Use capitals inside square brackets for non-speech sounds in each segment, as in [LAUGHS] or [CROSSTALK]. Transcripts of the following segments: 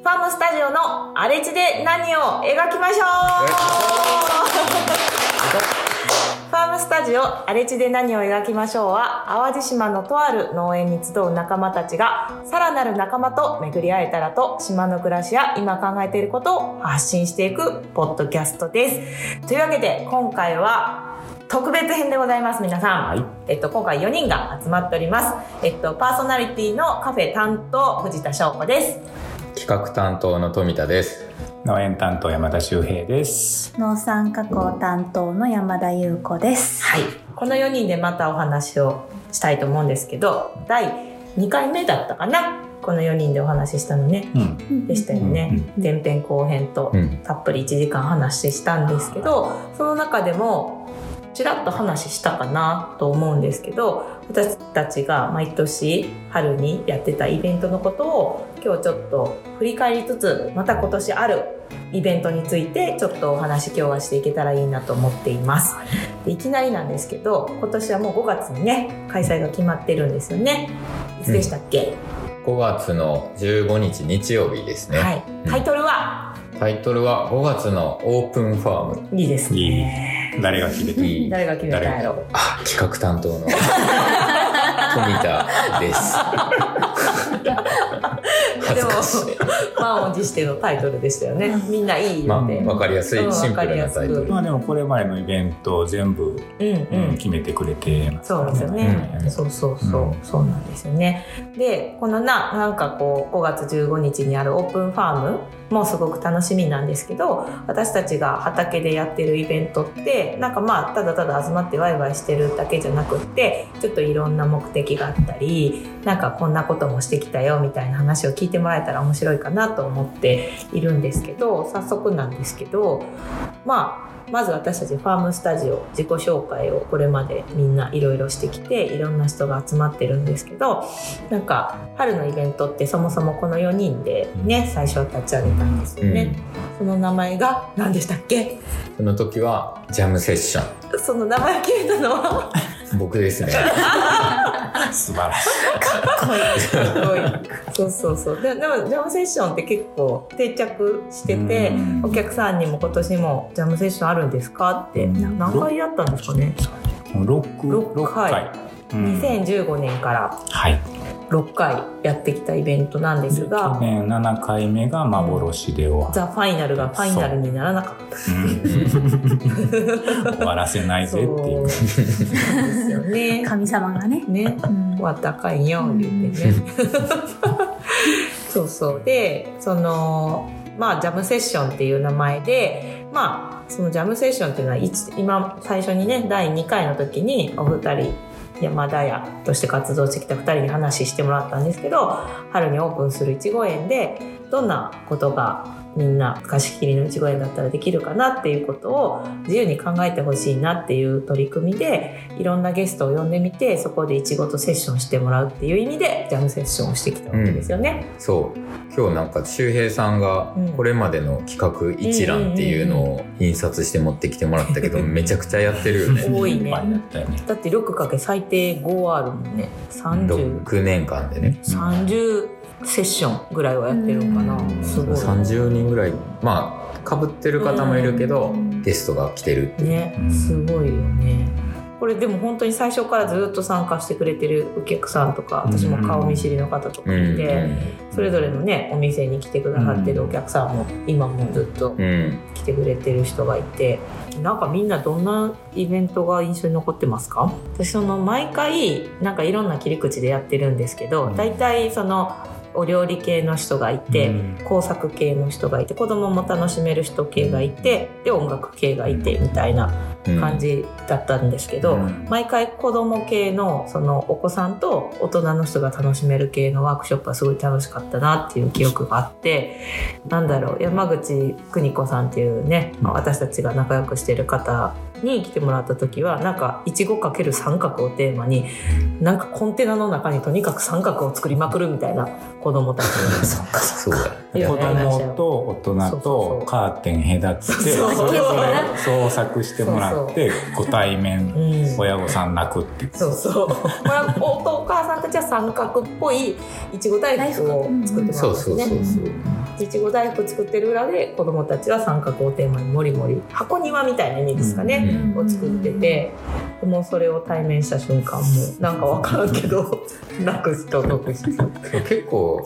ファームスタジオの荒れ地で何を描きましょうファームスタジオ荒れ地で何を描きましょうは淡路島のとある農園に集う仲間たちがさらなる仲間と巡り会えたらと島の暮らしや今考えていることを発信していくポッドキャストです。というわけで今回は特別編でございます皆さん、はい。えっと、今回4人が集まっております、えっと、パーソナリティのカフェ担当藤田翔子です企画担当の富田です。農園担当山田修平です。農産加工担当の山田優子です。はいこの4人でまたお話をしたいと思うんですけど第2回目だったかな？この4人でお話ししたのねうん。でしたよね、前編後編とうん。たっぷり1時間話したんですけどその中でもちらっと話したかなと思うんですけど私たちが毎年春にやってたイベントのことを今日ちょっと振り返りつつまた今年あるイベントについてちょっとお話今日はしていけたらいいなと思っています。でいきなりなんですけど今年はもう5月にね開催が決まってるんですよね。いつでしたっけ、5月の15日日曜日ですね。はい。タイトルは、タイトルは5月のオープンファーム。いいですいい。ね誰が決めたいい？誰が決めたんやろあ、企画担当の富田です。[LAUGHS] 恥でもずかしい。満を持してのタイトルでしたよね。みんないいまあ、よね。わかりやすいうんシンプルなタイトル。まあでもこれまでのイベントを全部、うんううんん。決めてくれてますそうですよね。うんそうそうそう、うんそうなんですよね。で、このな、なんかこう、5月15日にあるオープンファームもすごく楽しみなんですけど、私たちが畑でやってるイベントって、なんかまあ、ただただ集まってワイワイしてるだけじゃなくって、ちょっといろんな目的があったり、なんかこんなこともしてきたよみたいな話を聞いてもらえたら面白いかなと思っているんですけど、早速なんですけど、まあ、まず私たちファームスタジオ自己紹介をこれまでみんないろいろしてきていろんな人が集まってるんですけどなんか春のイベントってそもそもこの4人でね最初立ち上げたんですよね、その名前が何でしたっけ？その時はジャムセッショその名前を決めたのは？ン。僕ですね。[LAUGHS] 素晴らしい。すごいそうそうそう。ででもジャムセッションって結構定着しててうん。お客さんにも今年もジャムセッションあるんですかってうん。何回やったんですかね。六回。うん2015年からはい。6回やってきたイベントなんですで去が年7回目が幻で終わザ・ファイナルがファイナルにならなかったうん [LAUGHS] 終わらせないぜっていう。ですよね。神様がね。ね、うん終わったかんよ言ってね。そうそうでそのまあジャムセッションっていう名前でまあそのジャムセッションっていうのは一今最初にね第2回の時にお二人山田屋として活動してきた2人に話してもらったんですけど春にオープンするいちご園でどんなことがみんな貸し切りのいちご園だったらできるかなっていうことを自由に考えてほしいなっていう取り組みでいろんなゲストを呼んでみてそこでいちごとセッションしてもらうっていう意味でジャムセッションをしてきたわけですよね。そう。今日なんか周平さんがうんこれまでの企画一覧っていうのを印刷して持ってきてもらったけど、[LAUGHS] めちゃくちゃやってるよね。多いね。だって6かけ最低5あるもんね30 6年間でね。30セッションぐらいはやってるのかな。うん。すごい。30人ぐらい、まあ、かぶってる方もいるけど、うん。ゲストが来てるって。ねうん。すごいよね。これでも本当に最初からずっと参加してくれてるお客さんとか私も顔見知りの方とかいて、それぞれのねお店に来てくださってるお客さんも今もずっと。来てくれてる人がいてなんかみんなどんなイベントが印象に残ってますか？私その毎回なんかいろんな切り口でやってるんですけどうん。大体そのお料理系の人がいて、うん。工作系の人がいて子供も楽しめる人系がいてで音楽系がいてみたいな感じだったんですけど、うん。毎回子供系のそのお子さんと大人の人が楽しめる系のワークショップはすごい楽しかったなっていう記憶があってなんだろう山口邦子さんっていうね、うん。私たちが仲良くしてる方に来てもらった時はなんかいちごかける三角をテーマになんかコンテナの中にとにかく三角を作りまくるみたいな子供たち [LAUGHS] そっかそう子供と大人とカーテン隔ててそうそうそれぞれ創作してもらってご対面うん。親御さん泣くってそうそう。これはおお母さんたちは三角っぽいいちご大福を作ってもらったんですね。いちご大福作ってる裏で子供たちは三角をテーマにもりもり箱庭みたいな意味ですかね、うん。を作っててもうそれを対面した瞬間もうなんか分からんけど泣く人泣く人結構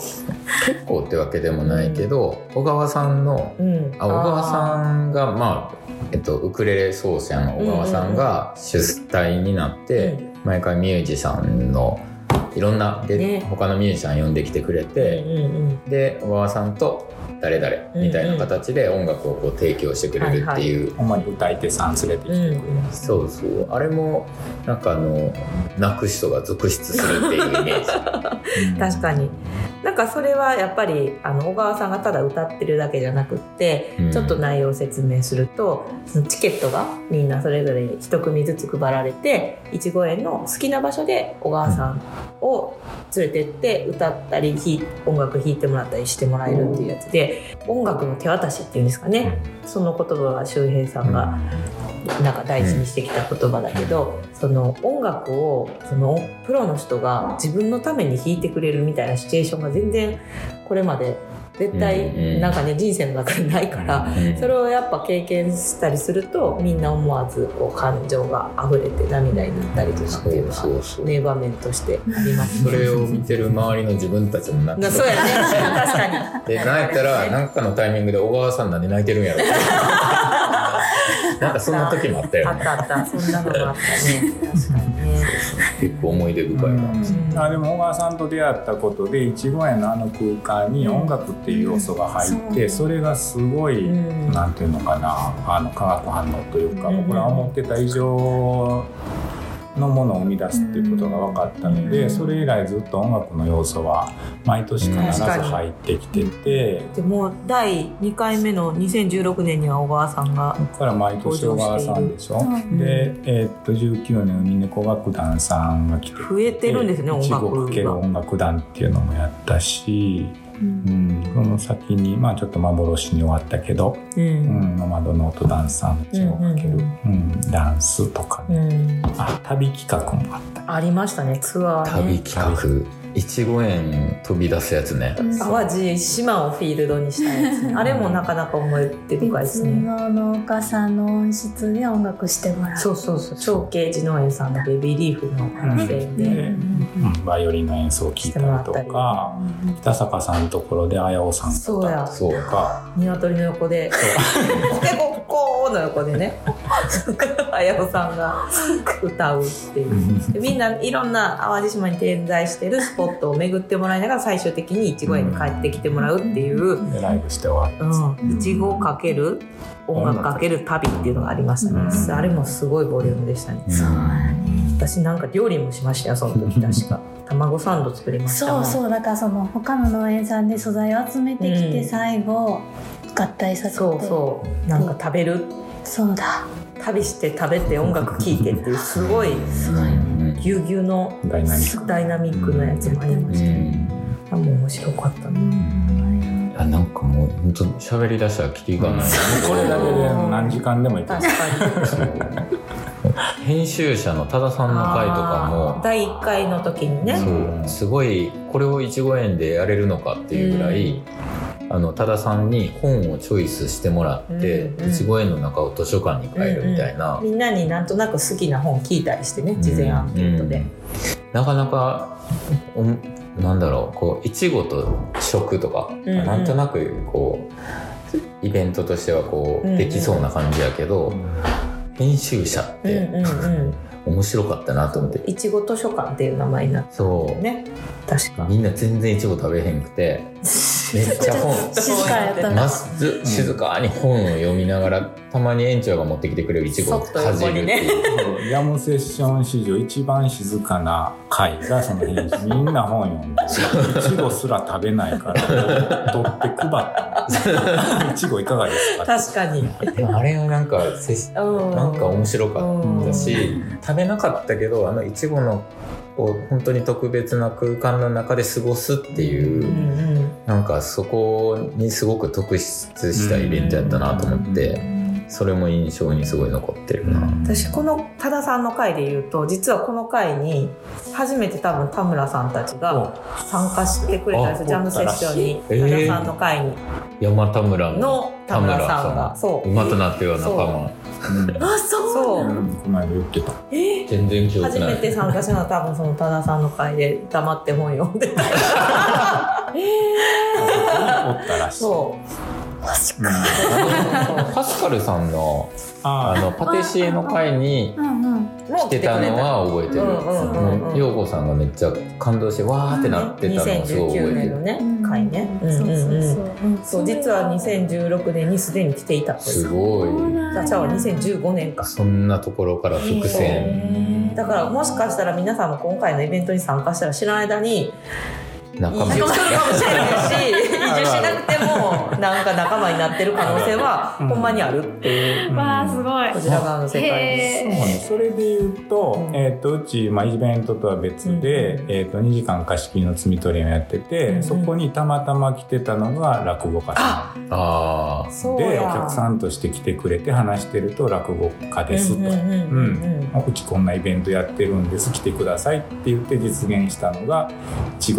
結構ってわけでもないけど小川さんのうん。あ小川さんがまあ、えっと、ウクレレ奏者の小川さんが主体になって、毎回ミュージシャンのいろんなで、ね。他のミュージシャン呼んできてくれうんて、うんうん。で小川さんと誰々みたいな形で音楽をこう提供してくれるっていう、主に歌い手さん連れてきてくれる、そうそう。あれもなんかあの泣く人が続出するっていうイメージ。[LAUGHS] 確かになんかそれはやっぱりあの小川さんがただ歌ってるだけじゃなくって、うん。ちょっと内容を説明するとそのチケットがみんなそれぞれ一組ずつ配られていちご園の好きな場所で小川さんを連れてって歌ったり音楽弾いてもらったりしてもらえるっていうやつで音楽の手渡しっていうんですかね、その言葉が周平さんがなんか大事にしてきた言葉だけど、その音楽をそのプロの人が自分のために弾いてくれるみたいなシチュエーションが全然これまで絶うんう対ん。なんかね人生の中でないから、うんそれをやっぱ経験したりするとみんな思わずこう感情が溢れて涙になったりとかっていうのは名場面としてありますそれを見てる周りの自分たちも泣く。なそうやね。確かに。で泣いたらなんかのタイミングで小川さんなんで泣いてるんやろなんかそんな時もあったよね。あったあった。そんなのがあったね。確かにね。結構思い出深いな、うん。あでも小川さんと出会ったことでいちご園のあの空間に音楽っていう要素が入って、それがすごい、うん。なんていうのかな。あの化学反応というか、うん。僕ら思ってた以上のものを生み出すっていうことが分かったので、うん。それ以来ずっと音楽の要素は毎年必ず入ってきてて、でも第2回目の2016年には小川さんがそこから毎年小川さんでしょ、うん。で、えーっと19年海猫楽団さんが来て増えてるんですね音楽ごかけるが。音楽団っていうのもやったし、ううん。ん、その先にまあちょっと幻に終わったけどううんん、ノマドノートダンサーの血をかける、ううんん。ダンスとかね、うん。あ旅企画もあった。ありましたねツアー旅ね企画いちご園飛び出すやつね。淡路島をフィールドにしたやつあれもなかなか思い出深いです別ねの農家さんの音質で音楽してもらう。そうそうそう長慶寺農園さんのベビーリーフの完成で、で、うん、バイオリンの演奏を聴いたりとか北坂さんのところで綾尾さんそうや。そうとか鶏の横で「でここ」[LAUGHS] の横でね [LAUGHS] 綾子さんが歌うっていう。でみんないろんな淡路島に点在してるスポットを巡ってもらいながら最終的にいちご園に帰ってきてもらうっていう。でライブして終わいちごかける音楽かける旅っていうのがありましたね、うん。あれもすごいボリュームでしたね、そう私なんか料理もしましたよその時確か。[LAUGHS] 卵サンド作りましたもん。そうそう。だからその他の農園さんで素材を集めてきてうん。最後合体させて。そうそう。なんか食べる？そうだ。旅して食べて音楽聴いてっていうすごいうんぎゅうぎゅうのダイナミック。ダイナミックなやつもありまうした。ね、ん。あもう面白かったな、あなんかもう本当喋り出したらキリがない、これだけで何時間でもいける。確かに。編集者の多田さんの回とかも。第1回の時にね。そう。すごいこれをいちご園でやれるのかっていうぐらい、あの多田さんに本をチョイスしてもらってうんうん。いちご園の中を図書館に変えるみたいな、みんなになんとなく好きな本聞いたりしてね事前アンケートで、うん。なかなかおなんだろうこういちごと食とか、うんうん。なんとなくこうイベントとしてはこう、うんうん。できそうな感じやけど、編集者っうんてうんうん。[LAUGHS] 面白かったなと思って、いちご図書館っていう名前になってそう、ね確か。みんな全然いちご食べへんくて [LAUGHS] めっちゃ本。静かやったなまず静かに本を読みながらたまに園長が持ってきてくれるいちごをかじるっていう、ヤムセッション史上一番静かな回がその編集みんな本読んでいちごすら食べないから取って配ったいちごいかがですか確かに。でもあれはなんかせなんか面白かったし食べなかったけどあのいちごのこう本当に特別な空間の中で過ごすっていう、うんうん。なんかそこにすごく特筆したイベントやったなと思って、それも印象にすごい残ってるな、私この多田さんの回で言うと実はこの回に初めて多分田村さんたちが参加してくれたんですよ。ジャムセッションに。えー多田さんの回に。山田村のの田村さんが。そう。馬となっては仲間。あそう。そう。うんこの間言ってた。え？ー全然記憶初ない。めて参加したのは多分その多田さんの回で黙って本読んでた。[LAUGHS] おったらしい。そうマジうんパスカルさんのああのパティシエの会に来てたのは覚えてる。陽子さんがめっちゃ感動してわーってなってたのをすごい覚え2019てる年のね回ね。うんそう実は2016年にすでに来ていたすすごい。ダチャは2015年か。そんなところから伏線。だからもしかしたら皆さんも今回のイベントに参加したら知らない間に移仲間住するかもしれないし移住しなくてもなんか仲間になってる可能性はうん。ほんまにあるっていう。わあすごい。こちら側の世界です。そうね、それで言うと、うん。えっ、と、うち、まあ、イベントとは別で、うん。えっ、と、2時間貸し切りの積み取りをやってて、うんそこにたまたま来てたのが落語家さあんで、そうや。お客さんとして来てくれて話してると落語家ですと。うんうんうんうんうちこんなイベントやってるんです。来てくださいって言って実現したのが「いち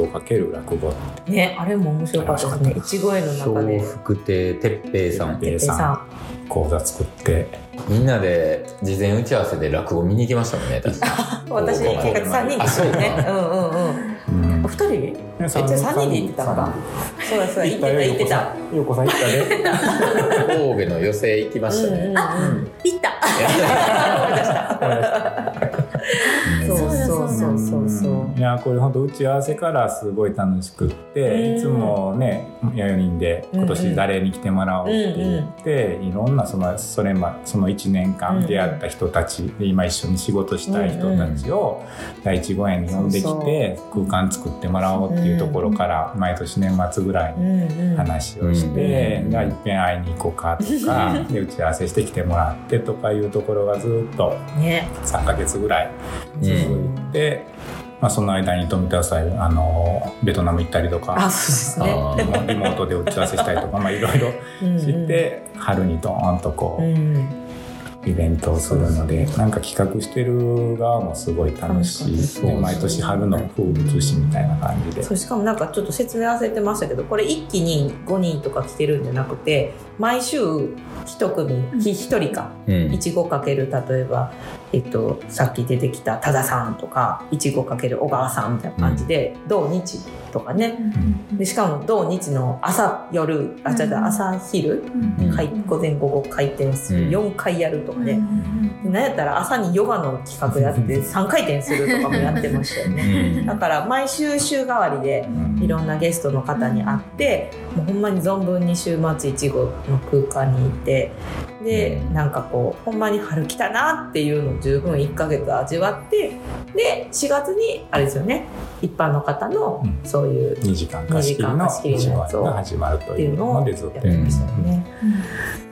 ごかける落語」ねあれも面白かったですね。いちご園の中笑で福亭哲平さん。哲平さん。講座作って。みんなで事前打ち合わせで落語見に行きましたもんね確か。[LAUGHS] 私結局三人で一緒にね。うんうんうん。うん。お二人えじゃあ三人で行ってたのか。そうだそうだ行ってた行ってた。ようこさん行ったで神戸の寄席行きましたね、うんうんうん。行った。そうそうそうそうそういやこれ本当打ち合わせからすごい楽しくって、うん。いつもね4人で今年誰に来てもらおうって言って、いろんなそのそれまその1年間出会った人たち、で今一緒に仕事したい人たちを第一五園に呼んできて空間作ってもらおうっていうところから毎年年末ぐらいに話をして、うんじゃあいっぺん会いに行こうかとか [LAUGHS] で打ち合わせしてきてもらってとかいうところがずっとね。3ヶ月ぐらいうん続いて、まあ、その間に富田さんあのベトナム行ったりとあかそうですね。あリモートで打ち合わせしたりとかまあいろいろうんうん。して、春にドーンとこうう、んイベントをするのでなんか企画してる側もすごい楽しい。楽しで毎年春の風物詩みたいな感じで。そうしかもなんかちょっと説明忘れてましたけどこれ一気に5人とか来てるんじゃなくて毎週一組ひ一人か。うん。いちごかける例えば、えっと、さっき出てきた多田さんとかいちごかける小川さんみたいな感じで、土日とかね。でしかも土日の朝夜あ違う違う朝昼、午前午後回転する、うん。4回やるとかね、でなんやったら朝にヨガの企画やって3回転するとかもやってましたよね。だから毎週週替わりでいろんなゲストの方に会ってもうほんまに存分に週末いちごの空間に行ってでうん。なんかこうほんまに春来たなっていうのを十分1ヶ月味わってで4月にあれですよね一般の方のうん。そういう2時間貸し切りの始まるといいううのをやってましたよね。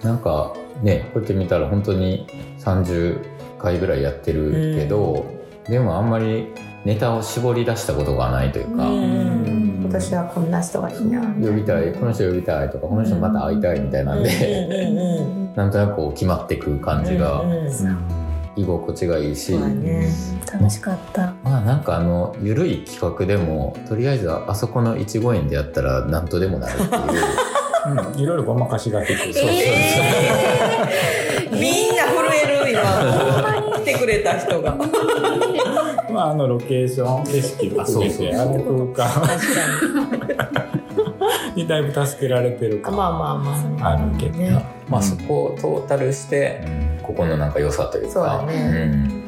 なんかねこうやって見たら本当に30回ぐらいやってるけど、でもあんまりネタを絞り出したことがないというか、うん。今年はこんな人がいいな。呼びたい。この人呼びたいとかこの人また会いたいみたいなんで、うんうんうんなんとなくこう決まってく感じが。うん。うん居心地がいいし、ね。楽しかった。まあなんかあの緩い企画でもとりあえずあそこのいちご園でやったら何とでもなるっていう。[LAUGHS] うんいろいろごまかしができる。そうそうみんな震える今。来てくれた人が。確 [LAUGHS] まあ、あのロケーション景色も含めてあの空間。か [LAUGHS] にだいぶ助けられてるまあまあまあ。あるけど、ね。まあそこをトータルしてここのなんか良さというか。そうだね。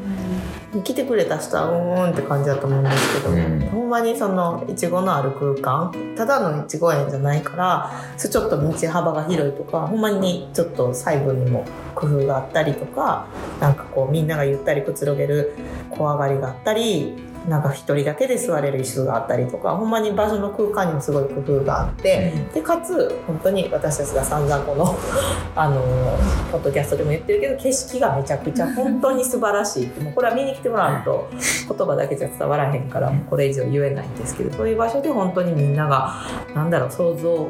来てくれた人はうーんって感じだと思うんですけど、うん。ほんまにそのいちごのある空間ただのいちご園じゃないからそれちょっと道幅が広いとかほんまにちょっと細部にも工夫があったりとかなんかこうみんながゆったりくつろげる小上がりがあったりなんか一人だけで座れる椅子があったりとかほんまに場所の空間にもすごい工夫があって、でかつ本当に私たちが散々この [LAUGHS] あのポッドキャストでも言ってるけど景色がめちゃくちゃ本当に素晴らしいもうこれは見に来てもらうと言葉だけじゃ伝わらへんからもうこれ以上言えないんですけどそういう場所で本当にみんながなんだろう想像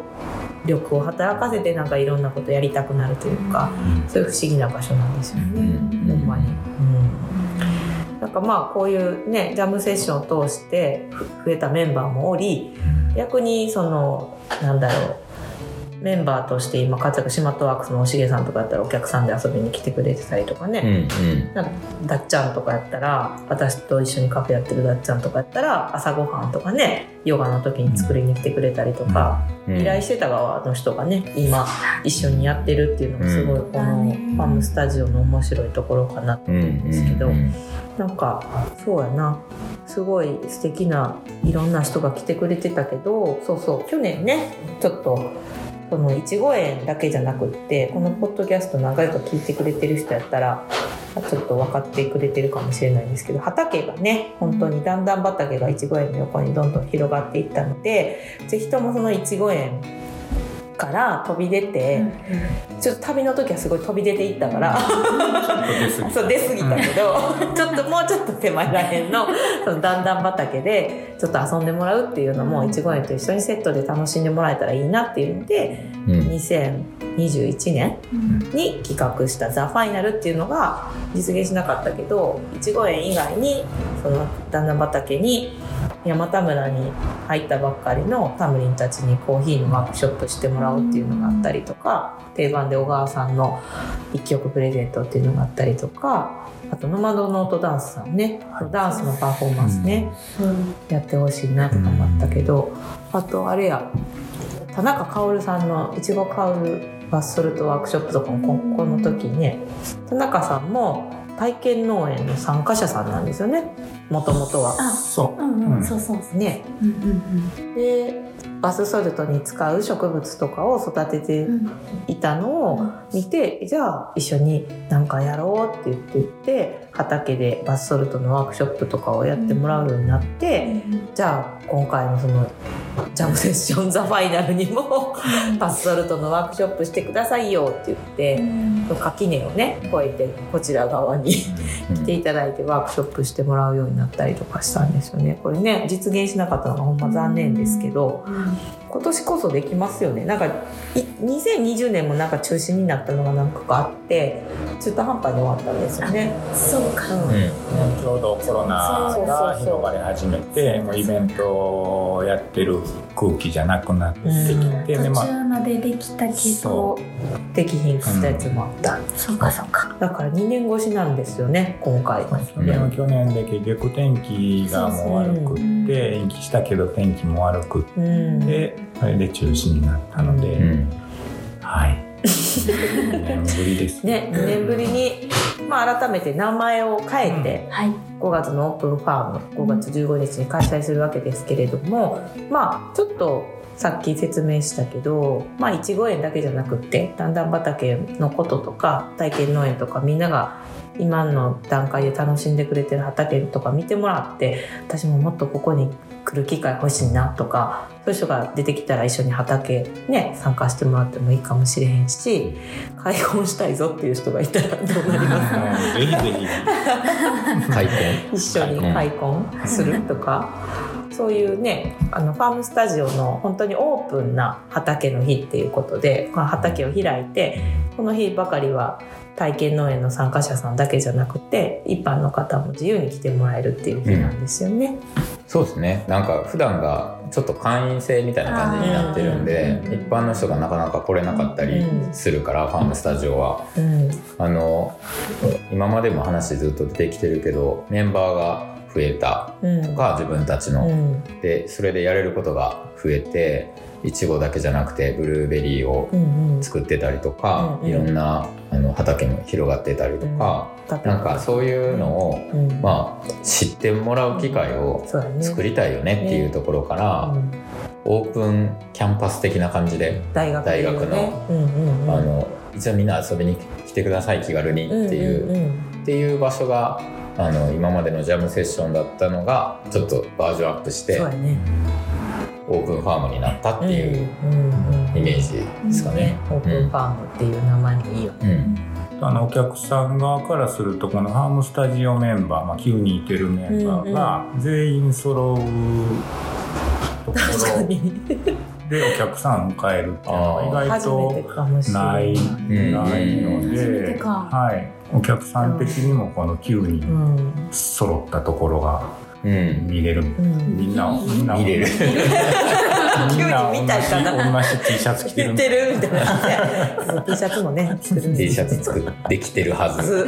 力を働かせてなんかいろんなことやりたくなるというか、そういう不思議な場所なんですよね、うん。ほんまに。うん、なんかまあこういうねジャムセッションを通して増えたメンバーもおり逆にそのなんだろうメンバーとして今活躍シマットワークスのおしげさんとかやったらお客さんで遊びに来てくれてたりとかね、うんうん。なんかダッチャンとかやったら私と一緒にカフェやってるダッチャンとかやったら朝ごはんとかねヨガの時に作りに来てくれたりとか、うん依頼してた側の人がね今一緒にやってるっていうのがすごいこのファムスタジオの面白いところかなとうん思うんですけど、うん。なんかそうやな。すごい素敵ないろんな人が来てくれてたけどそうそう去年ねちょっとそのいちご園だけじゃなくってこのポッドキャスト何回か聞いてくれてる人やったらちょっと分かってくれてるかもしれないんですけど畑がね本当にだんだん畑がいちご園の横にどんどん広がっていったので是非ともそのいちご園から飛び出て、ちょっと旅の時はすごい飛び出ていったから。出過ぎそう出過ぎたけどちょっともうちょっと手前らへんのその段々畑でちょっと遊んでもらうっていうのもいちご園と一緒にセットで楽しんでもらえたらいいなっていうのでうん。2021年に企画した「ザ・ファイナルっていうのが実現しなかったけどいちご園以外にその段々畑に山田村に入ったばっかりのタムリンたちにコーヒーのワークショップしてもらうっていうのがあったりとか定番で小川さんの一曲プレゼントっていうのがあったりとかあとノマドノートダンスさんねダンスのパフォーマンスね、やってほしいなとかもあったけど、あとあれや田中薫さんのいちご香るバスソルトワークショップとかもここの時にね田中さんも体験農園の参加者さんなんですよねもともとは。あ、そううんうん、うんそうそうそう。ね、うんうんでバスソルトに使う植物とかを育ててうん。いたのを見てじゃあ一緒に何かやろうって言って言って畑でバスソルトのワークショップとかをやってもらうようになって、じゃあ今回のそのジャムセッションザファイナルにもバスソルトのワークショップしてくださいよって言って垣根をね越えてこちら側に来ていただいてワークショップしてもらうようになったりとかしたんですよね。これね実現しなかったのがほんま残念ですけど今年こそできますよね。なんかい2020年もなんか中止になったのが何個かあって中途半端に終わったんですよね。そうか。うん。うん。ちょうどコロナが広がり始めてもうイベントをやってる空気じゃなくなってきて、途でまあ中までできたけどそ、できひんかったやつもあった、そうかそうか。だから2年越しなんですよね今回。去年は去年で結局天気がもう悪くって延期したけど天気も悪くっうん、てそれで中止になったので、うん。はい。2年ぶりです [LAUGHS] ね2年ぶりに、まあ、改めて名前を変えてはい。5月のオープンファーム5月15日に開催するわけですけれどもまあちょっとさっき説明したけどまあいちご園だけじゃなくって段々畑のこととか体験農園とかみんなが今の段階で楽しんでくれてる畑とか見てもらって私ももっとここに来る機会欲しいなとかそういう人が出てきたら一緒に畑ね参加してもらってもいいかもしれへんし開墾したいぞっていう人がいたらどうなります？ぜひぜひ開墾。一緒に開墾。するとか、そういうねあのファームスタジオの本当にオープンな畑の日っていうことでこの畑を開いてこの日ばかりは体験農園の参加者さんだけじゃなくて一般の方も自由に来てもらえるっていう日なんですよね。そうですね。なんか普段がちょっと会員制みたいな感じになってるんであー。一般の人がなかなか来れなかったりするから、ファームスタジオは。うん。あの今までも話ずっと出てきてるけどメンバーが増えたうん。とか自分たちの、うん。でそれでやれることが増えていちごだけじゃなくてブルーベリーをうんうん。作ってたりとか、うんうん。いろんなあの畑も広がってたりとか、なんかそういうのを、うん。まあ、知ってもらう機会を作りたいよねっていうところから、うん。オープンキャンパス的な感じで、大学のあの一応みんな遊びに来てください気軽にっていう,、っていう場所があの今までのジャムセッションだったのがちょっとバージョンアップしてオープンファームになったっていうイメージですかね。ね。オープンファームっていう名前もいいよね。うん。あのお客さん側からするとこのファームスタジオメンバー、まあ、9人いてるメンバーが全員揃うところ。確かに。でお客さんを迎えるっていうのは意外となない。ないの初めてで、か。はい、お客さん的にもこの9う人ん。揃ったところがうん見れる、うん。みんなみんな。見れる。みんな急に見たいかな。同じ同じ T シャツ着てる言ってるみたいな。T シャツもね作るん T ですシャツ作ってきてるはず。ず。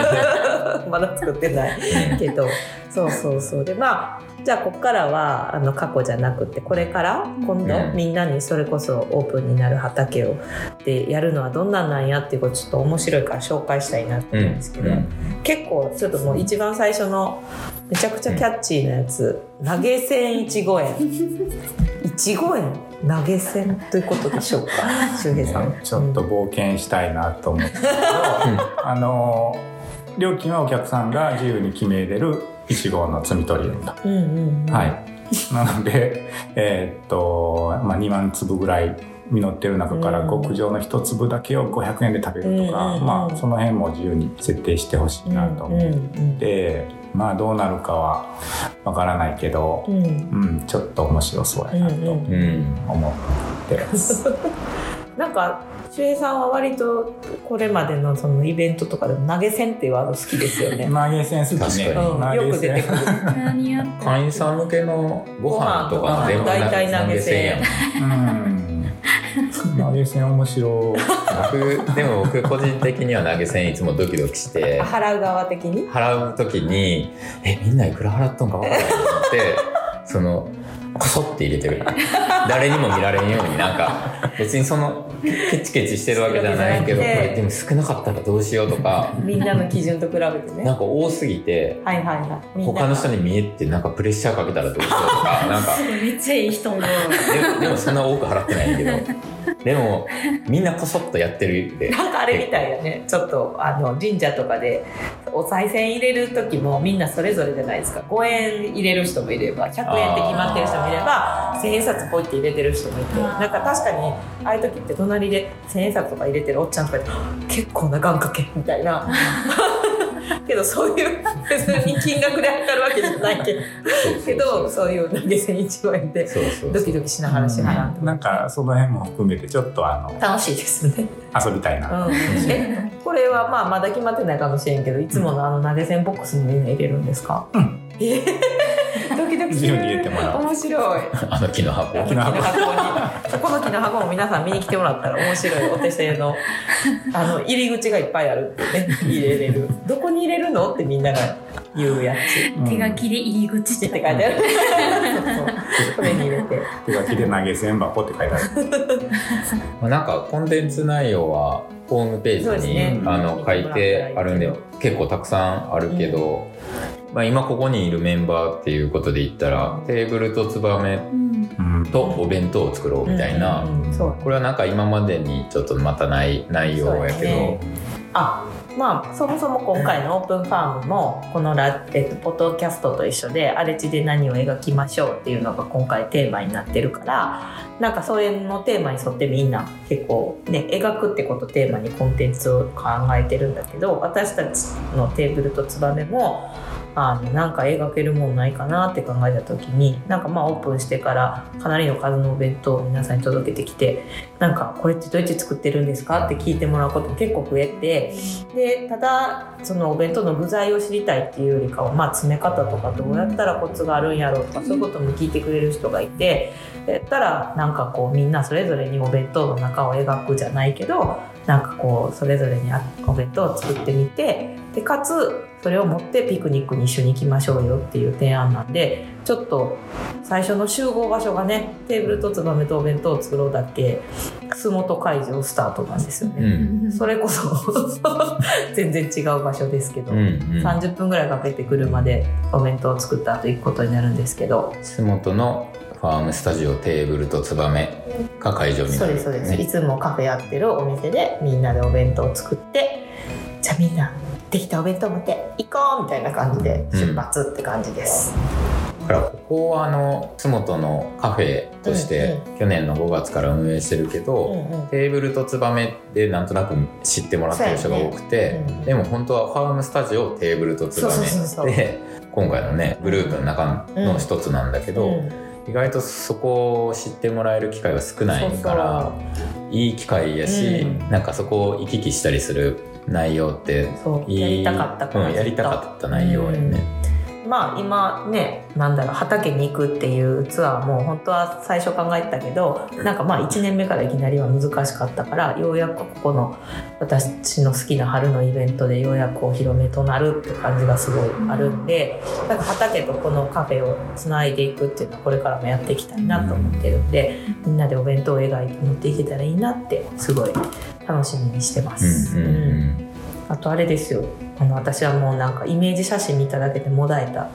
[LAUGHS] まだ作ってないけど。そうそうそう。でまあじゃあここからはあの過去じゃなくてこれから今度、うん。みんなにそれこそオープンになる畑をでやるのはどんなんなんやっていうことちょっと面白いから紹介したいなと思うんですけど、結構ちょっともう一番最初のめちゃくちゃキャッチーなやつ。投げ銭いちご園いちご園投げ銭ということでしょうか？[LAUGHS] 周平さん。ちょっと冒険したいなと思って。けど、あの料金はお客さんが自由に決めれる1号の摘み取りと。うんうんうん、はい。なので、[LAUGHS] えーっと、まあ、2万粒ぐらい実ってる中からうん。極上の一粒だけを500円で食べるとか、うんうんうん。まあ、その辺も自由に設定してほしいなと思っうんうんて、まあ、どうなるかはわからないけど、うんうん、ちょっと面白そうやなとうんうんうん思ってます。[LAUGHS] なんか周平さんは割とこれまでのそのイベントとかでも投げ銭っていうワード好きですよね。[LAUGHS] 投げ銭好きね。うん、よく出てくる。[LAUGHS] 会員さん向けのご飯とか全部大体投げ銭やうん。投げ銭面白い。僕でも僕個人的には投げ銭いつもドキドキして払う側的に？払う時にえみんないくら払っとんか分からないと思ってそのこそって入れてる誰にも見られんようになんか別にそのケチケチしてるわけじゃないけどこれでも少なかったらどうしようとかみんなの基準と比べてね。なんか多すぎてはいはいはい。他の人に見えてなんかプレッシャーかけたらどうしようとかなんか [LAUGHS] めっちゃいい人もででもそんな多く払ってないけど [LAUGHS] でもみんなこそっとやってるでなんかあれみたいやね。ちょっとあの神社とかでお賽銭入れる時もみんなそれぞれじゃないですか。5円入れる人もいれば、100円って決まってる人もいれば、1000円札ポイって入れてる人もいて、なんか確かにああいう時って隣で1000円札とか入れてるおっちゃんとかで結構な願掛けみたいな。[LAUGHS] [LAUGHS] けどそういう別に金額で測るわけじゃないけど。けどそういう投げ銭1万円でドキドキしながら支払うなんかその辺も含めてちょっとあの楽しいですね。遊びたいな。うん、えこれはまあまだ決まってないかもしれんけどいつものあの投げ銭ボックスにみんな入れるんですか、うん。え？ドキドキする。自由に入れてもらう面白い。あの木の箱。木の箱。にこの木の箱も皆さん見に来てもらったら面白い。お手製の。あの入り口がいっぱいあるってね。入れれる。どこに入れるのってみんなが言うやつ。うん。手書きで入り口って書いてある。これに入れて手書きで投げ銭箱って書いてある。[LAUGHS] まあなんかコンテンツ内容はホームページに、ね。あの書いてあるんで結構たくさんあるけど、まあ、今ここにいるメンバーっていうことで言ったらテーブルとツバメとお弁当を作ろうみたいな、うん。うんうんそう。これはなんか今までにちょっとまたない内容やけど、ね。あまあそもそも今回のオープンファームもこのラ、えっと、ポッドキャストと一緒で荒地で何を描きましょうっていうのが今回テーマになってるからなんかそういうのテーマに沿ってみんな結構ね描くってことテーマにコンテンツを考えてるんだけど私たちのテーブルとツバメもあのなんか描けるもんないかなって考えた時になんかまあオープンしてからかなりの数のお弁当を皆さんに届けてきてなんかこれってどうやって作ってるんですかって聞いてもらうことも結構増えてでただそのお弁当の具材を知りたいっていうよりかは、まあ、詰め方とかどうやったらコツがあるんやろうとかそういうことも聞いてくれる人がいてやったらなんかこうみんなそれぞれにお弁当の中を描くじゃないけどなんかこうそれぞれにあお弁当を作ってみてでかつそれを持ってピクニックに一緒に行きましょうよっていう提案なんでちょっと最初の集合場所がねテーブルとツバメとお弁当を作ろうだけ楠本会場スタートなんですようね。ん。それこそ [LAUGHS] 全然違う場所ですけど、うんうん、30分ぐらいかけて車でお弁当を作った後行くことになるんですけど。洲本のファームスタジオテーブルとツバメが会場になる。そうですそうです、いねつもカフェやってるお店でみんなでお弁当を作ってじゃあみんなできたお弁当持って行こうみたいな感じで出発って感じです、だからここはあの洲本のカフェとして去年の5月から運営してるけど、うんうん。テーブルとツバメでなんとなく知ってもらってる人が多くて、でも本当はファームスタジオテーブルとツバメ。で今回のねグループの中の一つなんだけど、うん。意外とそこを知ってもらえる機会が少ないからいい機会やし、うん。なんかそこを行き来したりする内容って。そうやりたかったからうん、やりたかった内容やね、まあ今ねなんだろう畑に行くっていうツアーも本当は最初考えてたけどなんかまあ1年目からいきなりは難しかったからようやくここの私の好きな春のイベントでようやくお披露目となるって感じがすごいあるんでなんか畑とこのカフェをつないでいくっていうのはこれからもやっていきたいなと思ってるんでみんなでお弁当を描いて持っていけたらいいなってすごい楽しみにしてます。うんうんうんあとあれですよ。あの私はもうなんかイメージ写真見ただけでもだえた。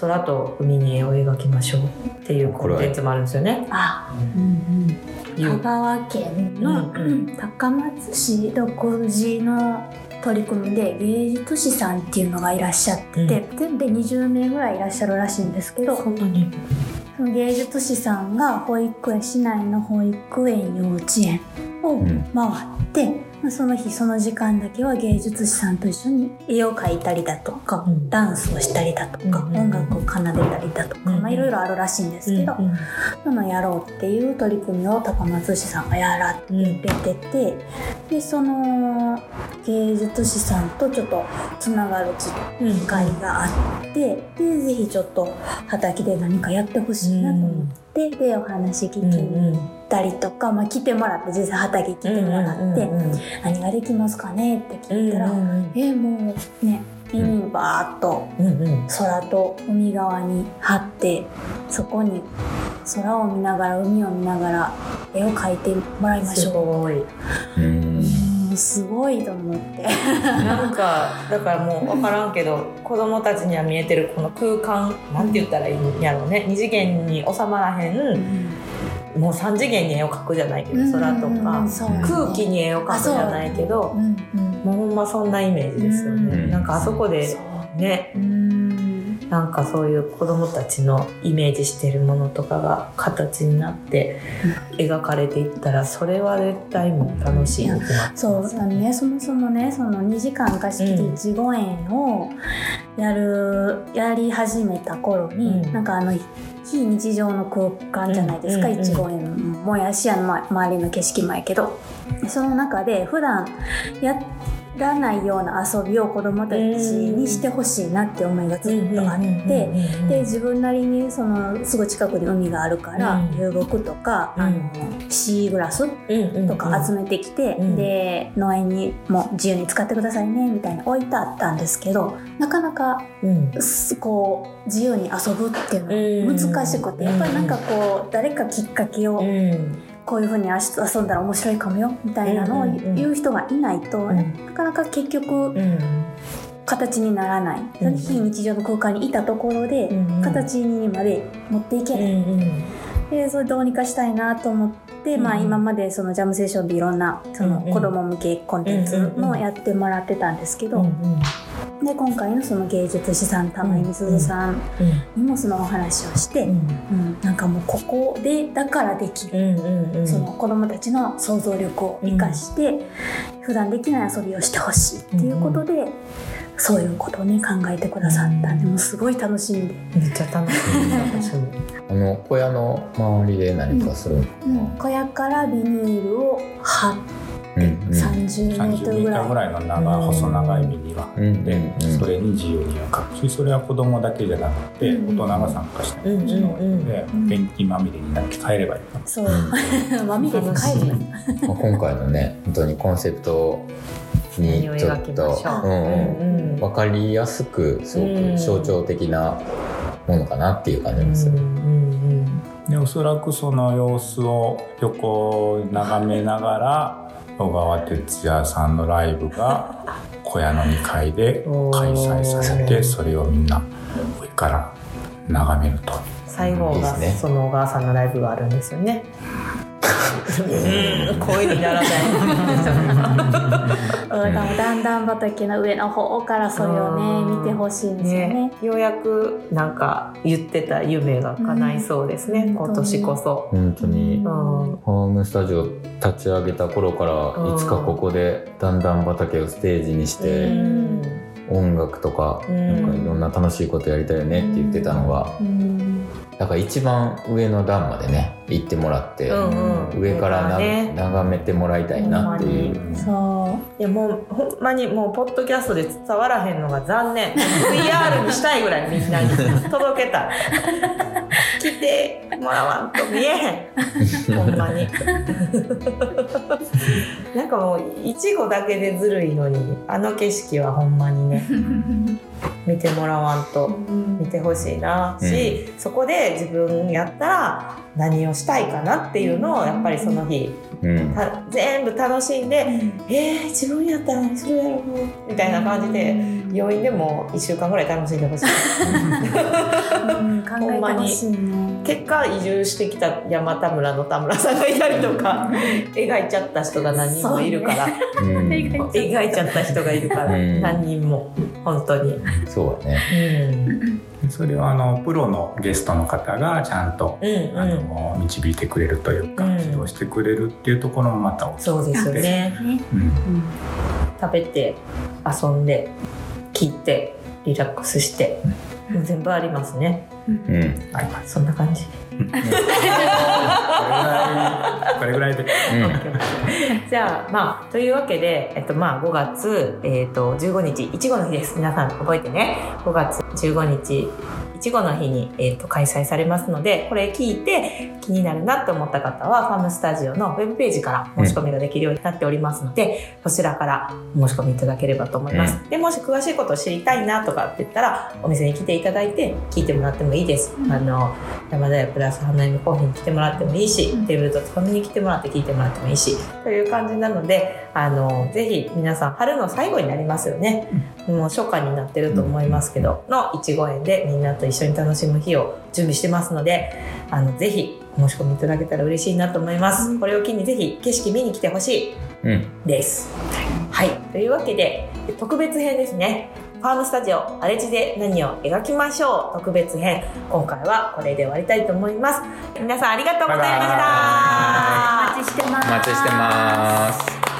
空と海に絵を描きましょうっていうコンテンツもあるんですよね。あ、うん。うん、香川県の、うんう高松市独自の取り組みで芸術士さんっていうのがいらっしゃってて、全部で20名ぐらいいらっしゃるらしいんですけどそんなにその芸術士さんが保育園市内の保育園幼稚園をうん。回って、まあその日その時間だけは芸術士さんと一緒に絵を描いたりだとか、うん。ダンスをしたりだとか、うんうん音楽を奏でたりだとか、うんうん。まあ、いろいろあるらしいんですけど、うんそのやろうっていう取り組みを高松市さんがやらうんれててでその芸術士さんとちょっとつながる機会があってでぜひちょっと畑で何かやってほしいなと思って、でお話聞きうんにたりとか、まあ、来てもらって実際畑来てもらって、何ができますかねって聞いたら、えもうねビニールバーっとうんうん。空と海側に張ってそこに空を見ながら海を見ながら絵を描いてもらいますしょごい。うん。うもうすごいと思って。なんかだからもう分からんけど子供たちには見えてるこの空間なんて言ったらいいんやろうね。二次元に収まらへんもう三次元に絵を描くじゃないけど空とか空気に絵を描くじゃないけどうんう。ん。もうほんまそんなイメージですよね、うん。なんかあそこでそうねうん。なんかそういう子供たちのイメージしてるものとかが形になって描かれていったらそれは絶対もう楽しい。に決まってますそうあのね。そもそもねその2時間貸し切りいちご園をやるやり始めた頃に、うん。なんかあの非日常の空間じゃないですか、うんうんうんいちご園もやしあのま周りの景色もやけど。その中で普段やらないような遊びを子どもたちにしてほしいなって思いがずっとあって。で自分なりにそのすぐ近くに海があるから、流木とか、あのシーグラスとか集めてきて、で農園にも自由に使ってくださいねみたいな置いてあったんですけどなかなかこう自由に遊ぶっていうのは難しくて、やっぱりなんかこう誰かきっかけをこういうふうに遊んだら面白いかもよみたいなのを言う人がいないと、うん。なかなか結局うん。形にならない、うん。非日常の空間にいたところで、うん形にまで持っていけない、でそれどうにかしたいなと思って、うんまあ、今までそのジャムセーションでいろんなその子供向けコンテンツのやってもらってたんですけど、で今回のその芸術師さん玉井美鈴さんにもそのお話をして、うん。なんかもうここでだからできる、その子供たちの想像力を生かして、普段できない遊びをしてほしいっていうことで、そういうことをね考えてくださった。んでもうすごい楽しんで、めっちゃ楽しい。私 [LAUGHS] もあの小屋の周りで何かするの？かな、小屋からビニールを貼ってうんうん。30メー30メートルぐらい。ぐらいの長細長いビニールがあって、うんうんうん。それに自由に絵を描く。しそれは子供だけじゃなくてうん。大人が参加しても面白いのでうんペンキまみれになって帰ればいい。かそう。[LAUGHS] まみれで帰るまあ今回のね本当にコンセプトにちょっと、分かりやすくすごく象徴的なものかなっていう感じがする。でおそらくその様子を横眺めながら小川哲也さんのライブが小屋の2階で [LAUGHS] 開催させてそれをみんな上から眺めると。最後がその小川さんのライブがあるんですよね。うん声にならない。うん。段々畑の上の方からそれをね見てほしいん。ですよねね、ようやくなん。か言ってた夢が叶いそうですね、今年こそ。本当にホームスタジオ立ち上げた頃からいつかここでだん。だん。畑をステージにして音楽とかなん。かいろん。な楽しいことやりたいよねって言ってたのがだから一番上の段までね行ってもらって、うんうん。上からな、ね。眺めてもらいたいなっていう。そいやもうほんまにもうポッドキャストで伝わらへんのが残念。VR にしたいぐらいみんなに届けた。い [LAUGHS] 来てもらわんと見えへん。ほんまに。[LAUGHS] なんかもういちごだけでずるいのにあの景色はほんまにね [LAUGHS] 見てもらわんと見てほしいな。し、そこで自分やったら何をしたいかなっていうのをやっぱりその日うん。た全部楽しんでえー、自分やったら何するやろみたいな感じで病院でも1週間ぐらい楽しんでほしい。う [LAUGHS] ん考えてほしいね結果移住してきた山田村の田村さんがいたりとか描いちゃった人が何人もいるから、う。ん描いちゃった人がいるから、うん。何人も。本当に、そうだね。うん、それはあのプロのゲストの方がちゃんと、うんあうん。の導いてくれるというか、うん。指導してくれるっていうところもまた大きいそうですよね。ねうん。食べて遊んで聞いてリラックスして全部ありますねうん。ありますそんな感じ。[LAUGHS] これぐらいで。じゃあまあというわけで、えっと、まあ5月、えっと15日。いちごの日です。皆さん覚えてね。5月15日いちごの日に、えっと、開催されますのでこれ聞いて気になるなと思った方はファームスタジオのウェブページから申し込みができるようになっておりますので、そちらからお申し込みいただければと思います、でもし詳しいことを知りたいなとかって言ったらお店に来ていただいて聞いてもらってもいいです、あの山田屋プラス花嫁コーヒーに来てもらってもいいし、テーブルとつかみに来てもらって聞いてもらってもいいしという感じなのであのぜひ皆さん春の最後になりますよね、もう初夏になってると思いますけど、のいちご園でみんなと一緒に楽しむ日を準備してますのであのぜひお申し込みいただけたら嬉しいなと思います、これを機にぜひ景色見に来てほしいうん。です。はい。というわけで、特別編ですね。ファームスタジオ荒地で何を描きましょう特別編。今回はこれで終わりたいと思います。皆さんありがとうございました。お待ちしてますお待ちしてます。